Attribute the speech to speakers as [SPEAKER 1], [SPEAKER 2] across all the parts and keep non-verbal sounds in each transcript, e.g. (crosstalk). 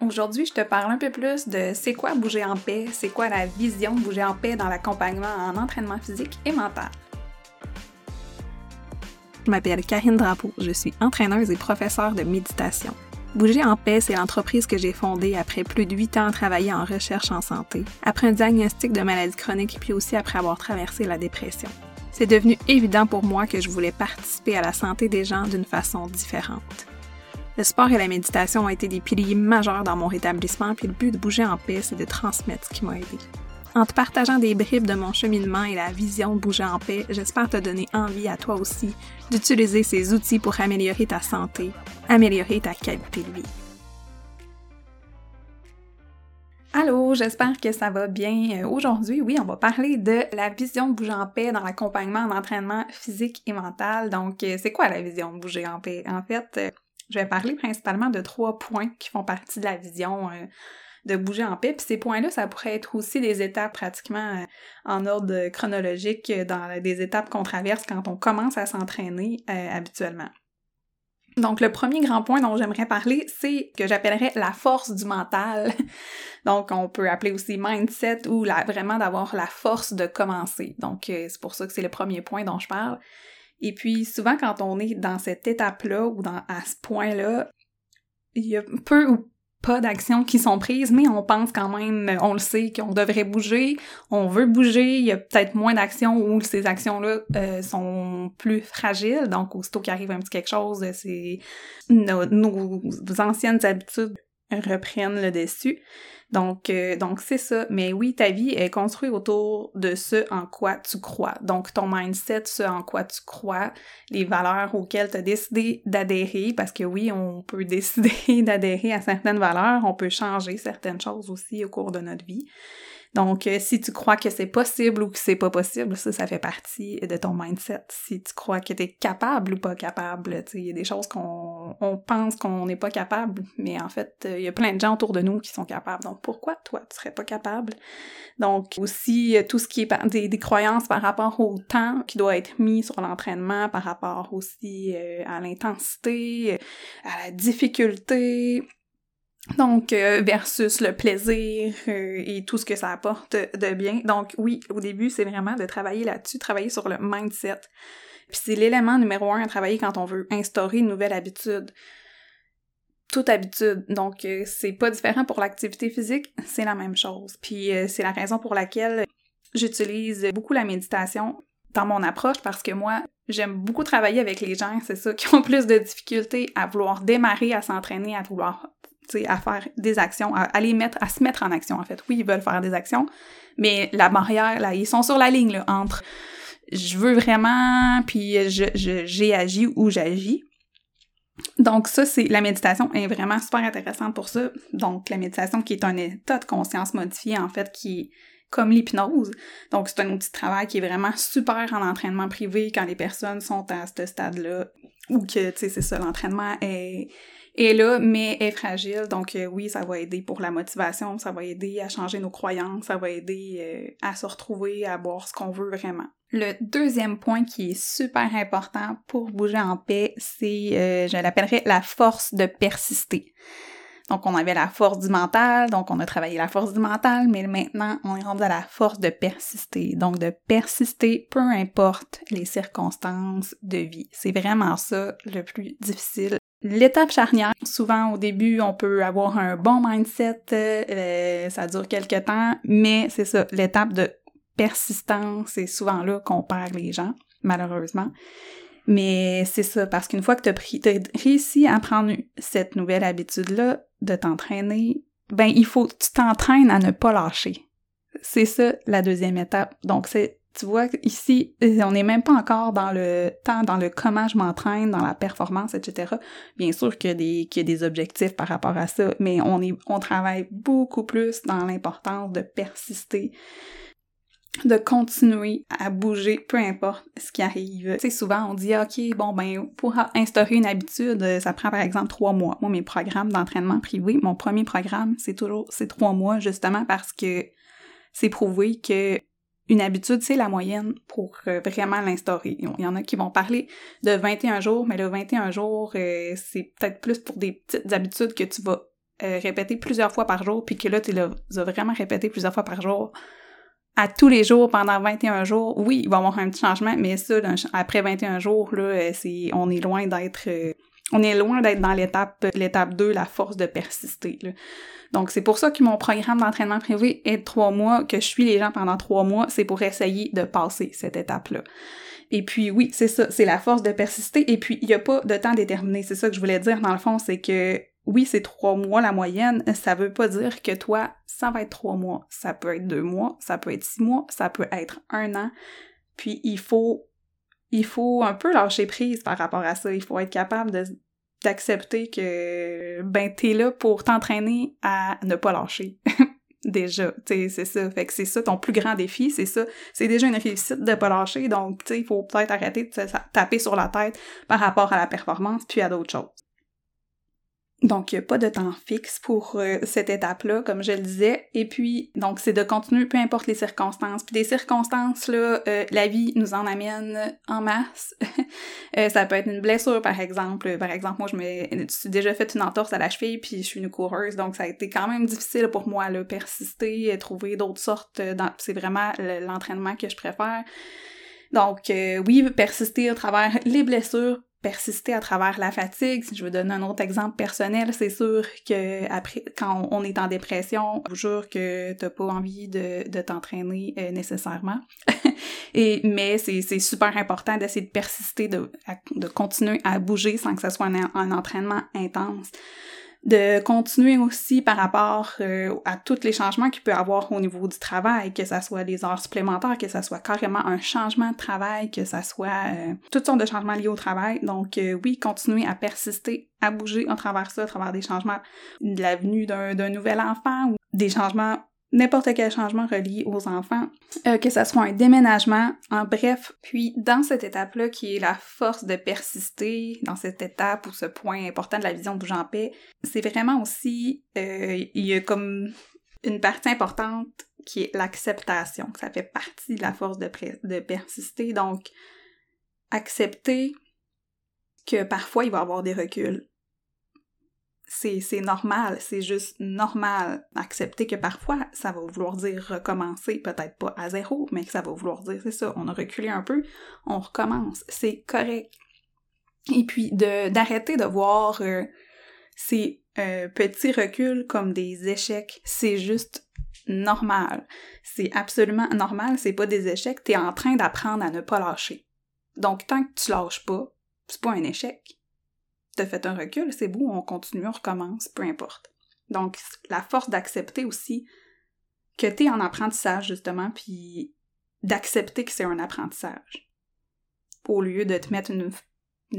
[SPEAKER 1] Aujourd'hui, je te parle un peu plus de c'est quoi bouger en paix, c'est quoi la vision de bouger en paix dans l'accompagnement en entraînement physique et mental. Je m'appelle Karine Drapeau, je suis entraîneuse et professeure de méditation. Bouger en paix, c'est l'entreprise que j'ai fondée après plus de huit ans à travailler en recherche en santé, après un diagnostic de maladie chronique puis aussi après avoir traversé la dépression. C'est devenu évident pour moi que je voulais participer à la santé des gens d'une façon différente. Le sport et la méditation ont été des piliers majeurs dans mon rétablissement, puis le but de bouger en paix, c'est de transmettre ce qui m'a aidé. En te partageant des bribes de mon cheminement et la vision de bouger en paix, j'espère te donner envie à toi aussi d'utiliser ces outils pour améliorer ta santé, améliorer ta qualité de vie. Allô, j'espère que ça va bien. Euh, aujourd'hui, oui, on va parler de la vision de bouger en paix dans l'accompagnement en entraînement physique et mental. Donc, euh, c'est quoi la vision de bouger en paix? En fait, euh, je vais parler principalement de trois points qui font partie de la vision euh, de bouger en paix. Puis ces points-là, ça pourrait être aussi des étapes pratiquement euh, en ordre chronologique euh, dans des étapes qu'on traverse quand on commence à s'entraîner habituellement. Donc, le premier grand point dont j'aimerais parler, c'est que j'appellerais la force du mental. (laughs) Donc, on peut appeler aussi mindset ou la, vraiment d'avoir la force de commencer. Donc, c'est pour ça que c'est le premier point dont je parle. Et puis souvent quand on est dans cette étape-là ou dans, à ce point-là, il y a peu ou pas d'actions qui sont prises, mais on pense quand même, on le sait, qu'on devrait bouger, on veut bouger, il y a peut-être moins d'actions où ces actions-là euh, sont plus fragiles, donc aussitôt qu'il arrive un petit quelque chose, c'est nos, nos anciennes habitudes reprennent le dessus. Donc, euh, donc c'est ça. Mais oui, ta vie est construite autour de ce en quoi tu crois. Donc, ton mindset, ce en quoi tu crois, les valeurs auxquelles tu as décidé d'adhérer, parce que oui, on peut (laughs) décider d'adhérer à certaines valeurs, on peut changer certaines choses aussi au cours de notre vie. Donc, euh, si tu crois que c'est possible ou que c'est pas possible, ça, ça fait partie de ton mindset. Si tu crois que tu es capable ou pas capable, il y a des choses qu'on on pense qu'on n'est pas capable, mais en fait, il y a plein de gens autour de nous qui sont capables. Donc, pourquoi toi, tu serais pas capable? Donc, aussi, tout ce qui est des, des croyances par rapport au temps qui doit être mis sur l'entraînement, par rapport aussi euh, à l'intensité, à la difficulté, donc, euh, versus le plaisir euh, et tout ce que ça apporte de bien. Donc, oui, au début, c'est vraiment de travailler là-dessus, travailler sur le mindset. Puis c'est l'élément numéro un à travailler quand on veut instaurer une nouvelle habitude. Toute habitude. Donc, euh, c'est pas différent pour l'activité physique, c'est la même chose. Puis c'est la raison pour laquelle j'utilise beaucoup la méditation dans mon approche parce que moi, j'aime beaucoup travailler avec les gens, c'est ça, qui ont plus de difficultés à vouloir démarrer, à s'entraîner, à vouloir à faire des actions, à, mettre, à se mettre en action, en fait. Oui, ils veulent faire des actions, mais la barrière, là, ils sont sur la ligne, là, entre je veux vraiment, puis je, j'ai agi ou j'agis. Donc ça, c'est la méditation est vraiment super intéressante pour ça. Donc la méditation qui est un état de conscience modifié en fait qui comme l'hypnose. Donc c'est un outil de travail qui est vraiment super en entraînement privé quand les personnes sont à ce stade-là ou que tu sais c'est ça l'entraînement est est là, mais est fragile. Donc euh, oui, ça va aider pour la motivation, ça va aider à changer nos croyances, ça va aider euh, à se retrouver, à boire ce qu'on veut vraiment. Le deuxième point qui est super important pour bouger en paix, c'est, euh, je l'appellerais la force de persister. Donc, on avait la force du mental, donc on a travaillé la force du mental, mais maintenant, on est rendu à la force de persister. Donc, de persister, peu importe les circonstances de vie. C'est vraiment ça le plus difficile L'étape charnière, souvent au début, on peut avoir un bon mindset, euh, ça dure quelques temps, mais c'est ça, l'étape de persistance, c'est souvent là qu'on perd les gens, malheureusement. Mais c'est ça, parce qu'une fois que tu as, réussi à prendre cette nouvelle habitude-là de t'entraîner, ben il faut tu t'entraînes à ne pas lâcher. C'est ça la deuxième étape. Donc c'est tu vois, ici, on n'est même pas encore dans le temps, dans le comment je m'entraîne, dans la performance, etc. Bien sûr qu'il y, a des, objectifs par rapport à ça, mais on, est, on travaille beaucoup plus dans l'importance de persister, de continuer à bouger, peu importe ce qui arrive. Tu sais, souvent, on dit, OK, bon, ben, pour instaurer une habitude, ça prend par exemple trois mois. Moi, mes programmes d'entraînement privé, mon premier programme, c'est toujours, c'est trois mois, justement parce que c'est prouvé que une habitude, c'est la moyenne pour euh, vraiment l'instaurer. Il y en a qui vont parler de 21 jours, mais le 21 jours, euh, c'est peut-être plus pour des petites habitudes que tu vas euh, répété plusieurs fois par jour, puis que là, tu l'as vraiment répété plusieurs fois par jour, à tous les jours pendant 21 jours, oui, il va y avoir un petit changement, mais ça, après 21 jours, là, on est loin d'être, on est loin d'être dans l'étape, l'étape 2, la force de persister. Donc, c'est pour ça que mon programme d'entraînement privé est de trois mois, que je suis les gens pendant trois mois, c'est pour essayer de passer cette étape-là. Et puis oui, c'est ça, c'est la force de persister. Et puis il n'y a pas de temps déterminé. C'est ça que je voulais dire dans le fond, c'est que oui, c'est trois mois la moyenne. Ça veut pas dire que toi, ça va être trois mois. Ça peut être deux mois, ça peut être six mois, ça peut être un an. Puis il faut, il faut un peu lâcher prise par rapport à ça. Il faut être capable d'accepter que ben t'es là pour t'entraîner à ne pas lâcher. (laughs) déjà, c'est ça. Fait que c'est ça ton plus grand défi, c'est ça. C'est déjà une réussite de pas lâcher, donc il faut peut-être arrêter de taper sur la tête par rapport à la performance puis à d'autres choses. Donc, il n'y a pas de temps fixe pour euh, cette étape-là, comme je le disais. Et puis, donc, c'est de continuer, peu importe les circonstances. Puis des circonstances, là, euh, la vie nous en amène en masse. (laughs) Euh, ça peut être une blessure, par exemple. Par exemple, moi, je me suis déjà fait une entorse à la cheville, puis je suis une coureuse, donc ça a été quand même difficile pour moi, là, persister, trouver d'autres sortes. C'est vraiment l'entraînement que je préfère. Donc, oui, persister à travers les blessures, persister à travers la fatigue. Si je veux donner un autre exemple personnel, c'est sûr que après, quand on est en dépression, je vous jure que t'as pas envie de, t'entraîner euh, nécessairement. (laughs) Et, mais c'est, super important d'essayer de persister, de, de continuer à bouger sans que ce soit un entraînement intense de continuer aussi par rapport euh, à tous les changements qu'il peut avoir au niveau du travail, que ça soit des heures supplémentaires, que ça soit carrément un changement de travail, que ça soit euh, toutes sortes de changements liés au travail. Donc euh, oui, continuer à persister, à bouger à travers ça, à travers des changements de la venue d'un nouvel enfant ou des changements n'importe quel changement relié aux enfants, euh, que ça soit un déménagement, en bref. Puis dans cette étape-là, qui est la force de persister, dans cette étape ou ce point important de la vision de bouge en paix, c'est vraiment aussi, euh, il y a comme une partie importante qui est l'acceptation. Ça fait partie de la force de, de persister. Donc, accepter que parfois il va y avoir des reculs c'est normal, c'est juste normal. Accepter que parfois, ça va vouloir dire recommencer, peut-être pas à zéro, mais que ça va vouloir dire, c'est ça, on a reculé un peu, on recommence, c'est correct. Et puis, d'arrêter de, voir euh, ces euh, petits reculs comme des échecs, c'est juste normal. C'est absolument normal, c'est pas des échecs, t'es en train d'apprendre à ne pas lâcher. Donc, tant que tu lâches pas, c'est pas un échec t'as fait un recul, c'est beau, on continue, on recommence, peu importe. Donc, la force d'accepter aussi que t'es en apprentissage, justement, puis d'accepter que c'est un apprentissage. Au lieu de te mettre une,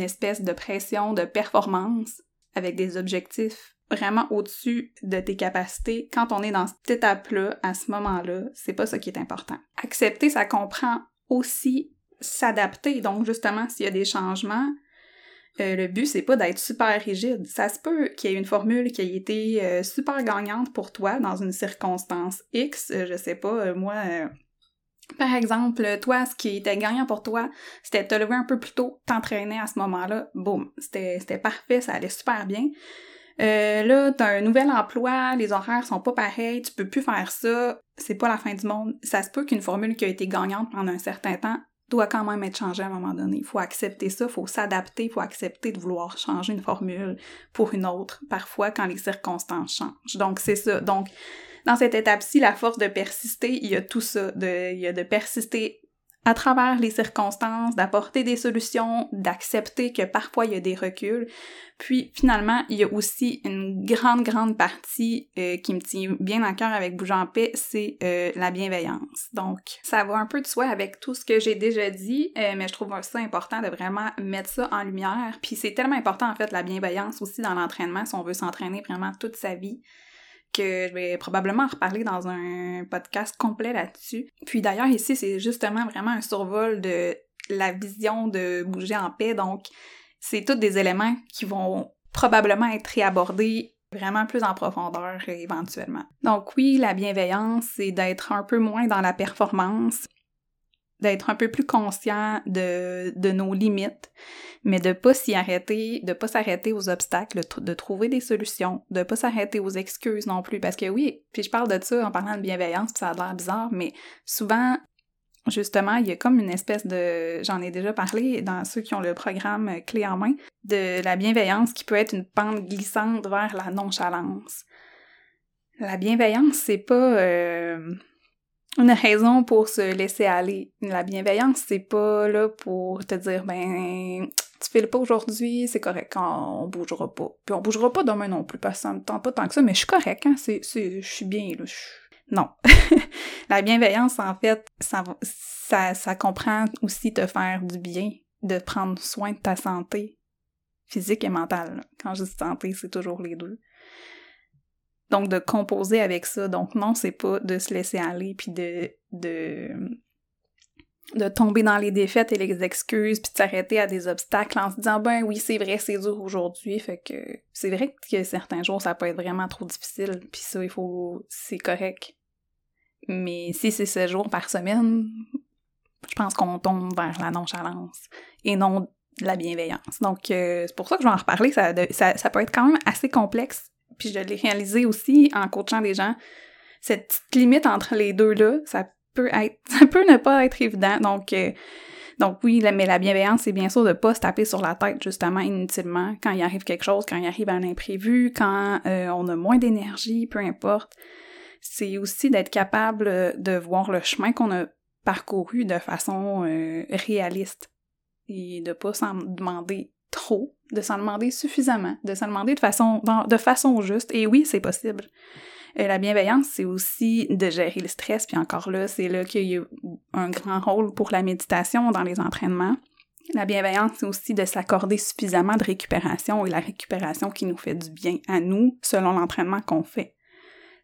[SPEAKER 1] espèce de pression de performance avec des objectifs vraiment au-dessus de tes capacités, quand on est dans cette étape-là, à ce moment-là, c'est pas ça qui est important. Accepter, ça comprend aussi s'adapter. Donc, justement, s'il y a des changements, euh, le but, c'est pas d'être super rigide. Ça se peut qu'il y ait une formule qui ait été euh, super gagnante pour toi dans une circonstance X. Euh, je sais pas, moi, par exemple, toi, ce qui était gagnant pour toi, c'était te lever un peu plus tôt, t'entraîner à ce moment-là. Boum, c'était parfait, ça allait super bien. là, t'as un nouvel emploi, les horaires sont pas pareils, tu peux plus faire ça, c'est pas la fin du monde. Ça se peut qu'une formule qui a été gagnante pendant un certain temps doit quand même être changé à un moment donné. Il faut accepter ça, il faut s'adapter, il faut accepter de vouloir changer une formule pour une autre, parfois quand les circonstances changent. Donc, c'est ça. Donc, dans cette étape-ci, la force de persister, il y a tout ça. De, il y a de persister à travers les circonstances, d'apporter des solutions, d'accepter que parfois il y a des reculs. Puis finalement, il y a aussi une grande, grande partie euh, qui me tient bien à cœur avec Bouge en paix, c'est euh, la bienveillance. Donc, ça va un peu de soi avec tout ce que j'ai déjà dit, euh, mais je trouve ça important de vraiment mettre ça en lumière. Puis c'est tellement important en fait la bienveillance aussi dans l'entraînement si on veut s'entraîner vraiment toute sa vie que je vais probablement reparler dans un podcast complet là-dessus. Puis d'ailleurs, ici, c'est justement vraiment un survol de la vision de bouger en paix. Donc, c'est tous des éléments qui vont probablement être réabordés vraiment plus en profondeur éventuellement. Donc oui, la bienveillance, c'est d'être un peu moins dans la performance, d'être un peu plus conscient de, de nos limites, mais de pas s'y arrêter, de pas s'arrêter aux obstacles, de trouver des solutions, de pas s'arrêter aux excuses non plus, parce que oui, puis je parle de ça en parlant de bienveillance, puis ça a l'air bizarre, mais souvent, justement, il y a comme une espèce de, j'en ai déjà parlé dans ceux qui ont le programme clé en main, de la bienveillance qui peut être une pente glissante vers la nonchalance. La bienveillance, c'est pas euh, une raison pour se laisser aller. La bienveillance, c'est pas là pour te dire, ben, tu files pas aujourd'hui, c'est correct, on bougera pas. Puis on bougera pas demain non plus, parce que ça me tente pas tant que ça, mais je suis correct, hein, c'est, je suis bien, là. Non. (laughs) la bienveillance, en fait, ça, ça, ça comprend aussi te faire du bien, de prendre soin de ta santé physique et mentale. Quand je dis santé, c'est toujours les deux. Donc, de composer avec ça. Donc, non, c'est pas de se laisser aller puis de, de, tomber dans les défaites et les excuses puis de s'arrêter à des obstacles en se disant, ben oui, c'est vrai, c'est dur aujourd'hui. Fait que c'est vrai que certains jours, ça peut être vraiment trop difficile. Puis ça, il faut, c'est correct. Mais si c'est 7 jours par semaine, je pense qu'on tombe vers la nonchalance et non la bienveillance. Donc, euh, c'est pour ça que je vais en reparler. Ça peut être quand même assez complexe puis je l'ai réalisé aussi en coachant des gens, cette petite limite entre les deux-là, ça peut être, (laughs) ça peut ne pas être évident. Donc, euh, donc oui, mais la bienveillance, c'est bien sûr de pas se taper sur la tête, justement, inutilement, quand il arrive quelque chose, quand il arrive un imprévu, quand euh, on a moins d'énergie, peu importe. C'est aussi d'être capable de voir le chemin qu'on a parcouru de façon euh, réaliste et de pas s'en demander de s'en demander suffisamment, de s'en demander de façon, de façon juste. Et oui, c'est possible. Euh, la bienveillance, c'est aussi de gérer le stress, puis encore là, c'est là qu'il y a un grand rôle pour la méditation dans les entraînements. La bienveillance, c'est aussi de s'accorder suffisamment de récupération et la récupération qui nous fait du bien à nous selon l'entraînement qu'on fait.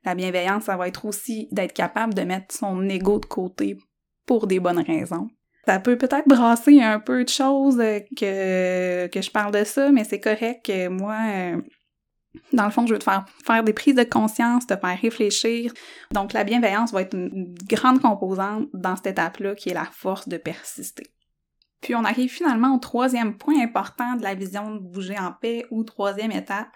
[SPEAKER 1] La bienveillance, ça va être aussi d'être capable de mettre son ego de côté pour des bonnes raisons. Ça peut peut-être brasser un peu de choses euh, que, que je parle de ça, mais c'est correct que moi, euh, dans le fond, je veux te faire faire des prises de conscience, te faire réfléchir. Donc, la bienveillance va être une grande composante dans cette étape-là qui est la force de persister. Puis on arrive finalement au troisième point important de la vision de bouger en paix ou troisième étape,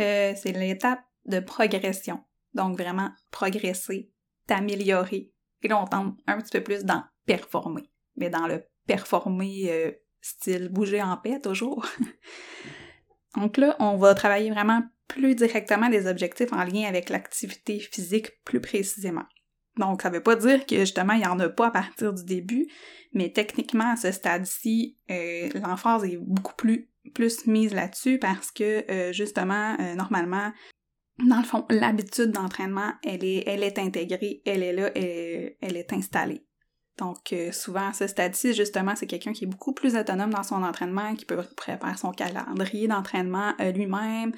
[SPEAKER 1] euh, c'est l'étape de progression. Donc vraiment progresser, t'améliorer. Et là, on tente un petit peu plus dans performer mais dans le performer euh, style bouger en paix toujours. (laughs) Donc là, on va travailler vraiment plus directement des objectifs en lien avec l'activité physique plus précisément. Donc, ça veut pas dire que justement, il n'y en a pas à partir du début, mais techniquement, à ce stade-ci, euh, l'emphase est beaucoup plus, plus mise là-dessus parce que euh, justement, normalement, dans le fond, l'habitude d'entraînement, elle est, elle est intégrée, elle est là, elle est installée. Donc, euh, souvent, à ce stade-ci, justement, c'est quelqu'un qui est beaucoup plus autonome dans son entraînement, qui peut préparer son calendrier d'entraînement euh, lui-même,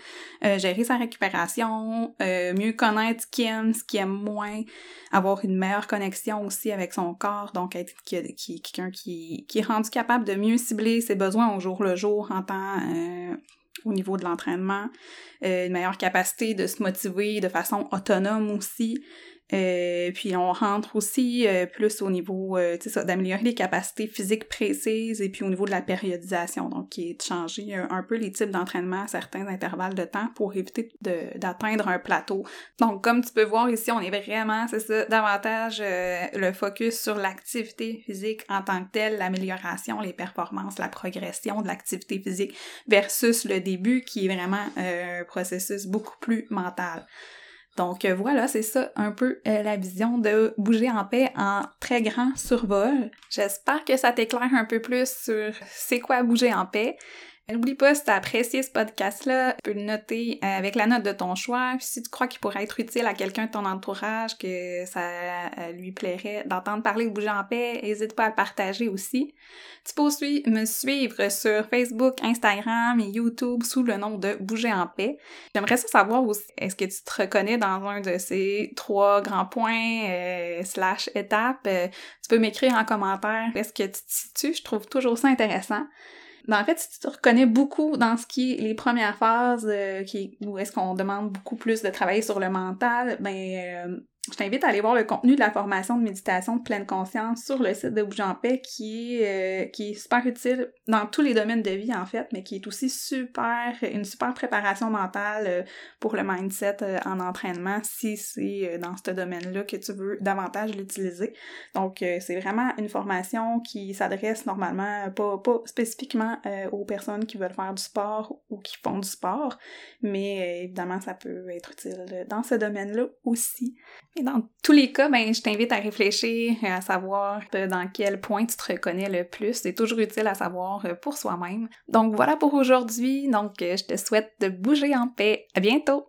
[SPEAKER 1] euh, gérer sa récupération, mieux connaître ce qu'il aime, ce qu'il aime moins, avoir une meilleure connexion aussi avec son corps, donc être quelqu'un qui, qui est rendu capable de mieux cibler ses besoins au jour le jour en temps au niveau de l'entraînement, une meilleure capacité de se motiver de façon autonome aussi, euh, puis on rentre aussi euh, plus au niveau, euh, sais d'améliorer les capacités physiques précises et puis au niveau de la périodisation, donc qui est de changer un, peu les types d'entraînement à certains intervalles de temps pour éviter d'atteindre un plateau. Donc comme tu peux voir ici, on est vraiment, c'est ça, davantage le focus sur l'activité physique en tant que telle, l'amélioration, les performances, la progression de l'activité physique versus le début qui est vraiment un processus beaucoup plus mental. Donc euh, voilà, c'est ça un peu euh, la vision de bouger en paix en très grand survol. J'espère que ça t'éclaire un peu plus sur c'est quoi bouger en paix. N'oublie pas, si tu as apprécié ce podcast-là, tu peux le noter euh, avec la note de ton choix. Si tu crois qu'il pourrait être utile à quelqu'un de ton entourage, que ça euh, lui plairait d'entendre parler de Bouger en paix, n'hésite pas à le partager aussi. Tu peux aussi me suivre sur Facebook, Instagram et YouTube sous le nom de Bouger en paix. J'aimerais ça savoir aussi, est-ce que tu te reconnais dans un de ces trois grands points euh, slash étapes? tu peux m'écrire en commentaire. Est-ce que tu te situes? Je trouve toujours ça intéressant. Ben, en fait, si tu te reconnais beaucoup dans ce qui est les premières phases, euh, où est-ce qu'on demande beaucoup plus de travailler sur le mental, ben, euh, je t'invite à aller voir le contenu de la formation de méditation de pleine conscience sur le site de Bouge en euh, qui est super utile dans tous les domaines de vie en fait, mais qui est aussi super, une super préparation mentale euh, pour le mindset euh, en entraînement si c'est dans ce domaine-là que tu veux davantage l'utiliser. Donc c'est vraiment une formation qui s'adresse normalement pas, pas spécifiquement aux personnes qui veulent faire du sport ou qui font du sport, mais évidemment ça peut être utile dans ce domaine-là aussi. Et dans tous les cas, ben, je t'invite à réfléchir, à savoir euh, dans quel point tu te reconnais le plus. C'est toujours utile à savoir euh, pour soi-même. Donc voilà pour aujourd'hui. Donc, euh, je te souhaite de bouger en paix. À bientôt!